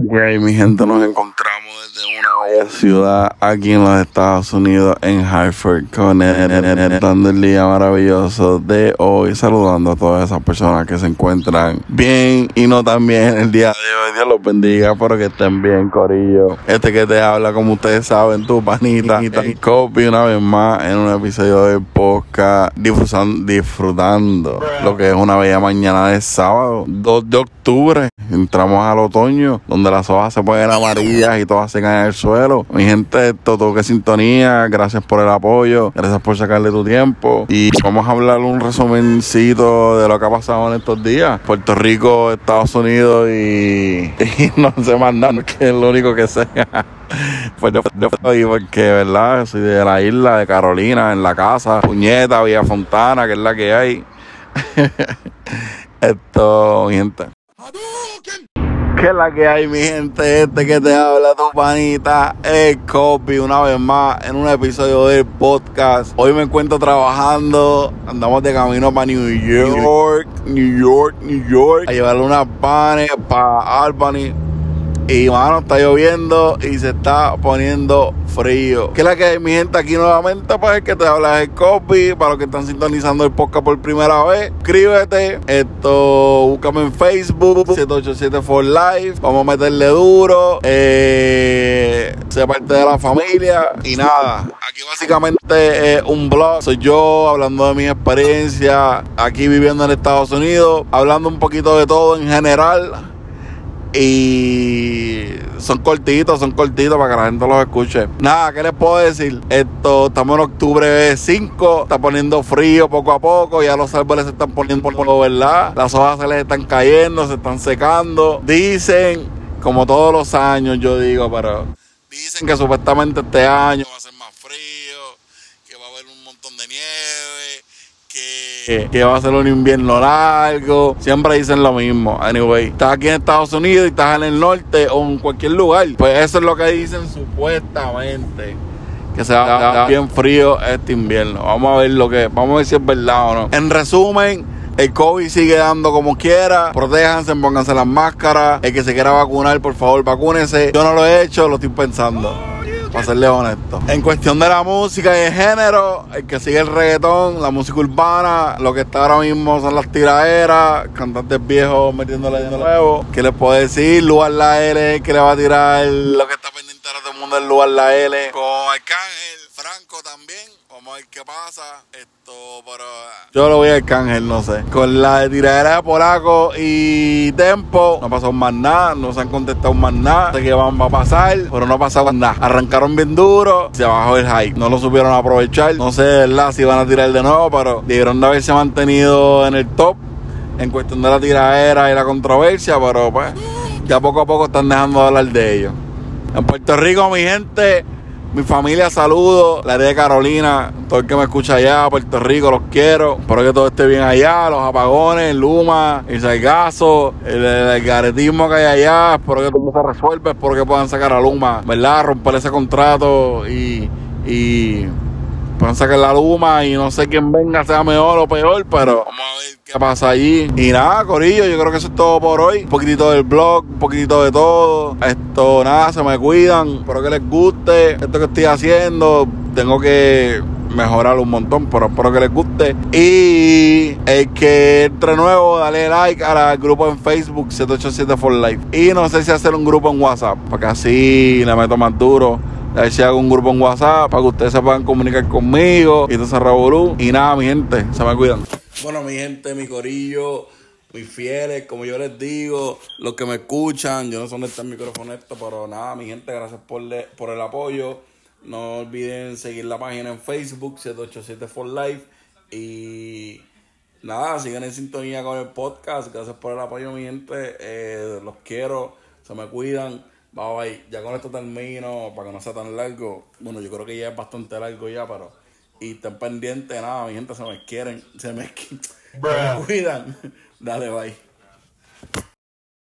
Güey, mi gente, nos encontramos ciudad aquí en los Estados Unidos, en Hartford, Connecticut, dando el día maravilloso de hoy, saludando a todas esas personas que se encuentran bien y no tan bien el día de hoy. Dios los bendiga, pero que estén bien, Corillo. Este que te habla, como ustedes saben, tu panita, y copy una vez más en un episodio de podcast, disfrutando, lo que es una bella mañana de sábado, 2 de octubre. Entramos al otoño donde las hojas se ponen amarillas y todas se caen en el Mi gente, todo que sintonía, gracias por el apoyo, gracias por sacarle tu tiempo. Y vamos a hablar un resumencito de lo que ha pasado en estos días. Puerto Rico, Estados Unidos y, no sé más nada, que es lo único que sé. Pues yo, yo porque, ¿verdad? Soy de la isla de Carolina, en la casa, Puñeta, Villa Fontana, que es la que hay. Esto, mi gente. ¿Qué es la que hay, mi gente? Este que te habla tu panita, el copy, una vez más en un episodio del podcast. Hoy me encuentro trabajando, andamos de camino para New York, New York, New York, a llevarle unas panes para Albany y mano, está lloviendo y se está poniendo frío. ¿Qué es la que hay, mi gente? Aquí nuevamente, pues que te habla el copy. Para los que están sintonizando el podcast por primera vez, suscríbete. Esto, búscame en Facebook, 787 for Life. Vamos a meterle duro. Eh, sea parte de la familia. Y nada, aquí básicamente es un blog. Soy yo hablando de mi experiencia aquí viviendo en Estados Unidos. Hablando un poquito de todo en general y son cortitos, son cortitos para que la gente los escuche. Nada, ¿qué les puedo decir? Esto, estamos en octubre 5, está poniendo frío poco a poco, ya los árboles se están poniendo por ¿verdad? Las hojas se les están cayendo, se están secando. Dicen, como todos los años, yo digo, pero dicen que supuestamente este año va a ser más frío, que va a haber un montón de nieve, que que, va a ser un invierno largo. Siempre dicen lo mismo. Anyway, estás aquí en Estados Unidos y estás en el norte o en cualquier lugar. Pues eso es lo que dicen supuestamente. Que se va a bien frío este invierno. Vamos a ver lo que. Vamos a ver si es verdad o no. En resumen. El COVID sigue dando como quiera. Protéjanse, pónganse las máscaras. El que se quiera vacunar, por favor, vacúnese. Yo no lo he hecho, lo estoy pensando para serle honesto. En cuestión de la música y el género, el que sigue el reggaetón, la música urbana, lo que está ahora mismo son las tiraderas, cantantes viejos metiéndole de nuevo. ¿Qué les puedo decir? Lugar La L, que le va a tirar lo que está pendiente ahora todo el mundo, el Lugar La L. Con Arcángel. A ver qué pasa. Esto, pero. Yo lo voy a Arcángel, no sé. Con la tiradera de Polaco y Tempo, no pasó más nada. No se han contestado más nada. Sé que van a pasar, pero no ha pasado nada. Arrancaron bien duro, se bajó el hype. No lo supieron aprovechar. No sé, ¿verdad? Si van a tirar de nuevo, pero debieron de haberse mantenido en el top en cuestión de la tiradera y la controversia, pero pues ya poco a poco están dejando de hablar de ellos. En Puerto Rico, mi gente, mi familia, saludos. La de Carolina, todo el que me escucha allá, Puerto Rico, los quiero. Espero que todo esté bien allá. Los apagones, Luma, el salgazo, el, el, garetismo que hay allá. Espero que todo se resuelva. Espero que puedan sacar a Luma, ¿verdad? Romper ese contrato y, y puedan sacar la Luma. Y no sé quién venga, sea mejor o peor, pero vamos a ver qué pasa allí. Y nada, Corillo, yo creo que eso es todo por hoy. Un poquitito del blog, un poquitito de todo. Esto, nada, se me cuidan. Espero que les guste esto que estoy haciendo. Tengo que mejorar un montón, pero espero que les guste. Y el que entre nuevo, dale like al grupo en Facebook 787 for Life. Y no sé si hacer un grupo en WhatsApp, para que así le meto más duro. A ver si hago un grupo en WhatsApp para que ustedes se puedan comunicar conmigo y ese revolú. Y nada, mi gente, se me cuidan. Bueno, mi gente, mi corillo, mis fieles, como yo les digo, los que me escuchan, yo no sé dónde está el micrófono esto, pero nada, mi gente, gracias por, por el apoyo. No olviden seguir la página en Facebook, 787 for Life. Y nada, sigan en sintonía con el podcast. Gracias por el apoyo, mi gente. Eh, los quiero, se me cuidan. Bye bye. Ya con esto termino para que no sea tan largo. Bueno, yo creo que ya es bastante largo ya, pero. Y estén pendientes, nada, mi gente se me quieren, se me, se me cuidan. Dale, bye.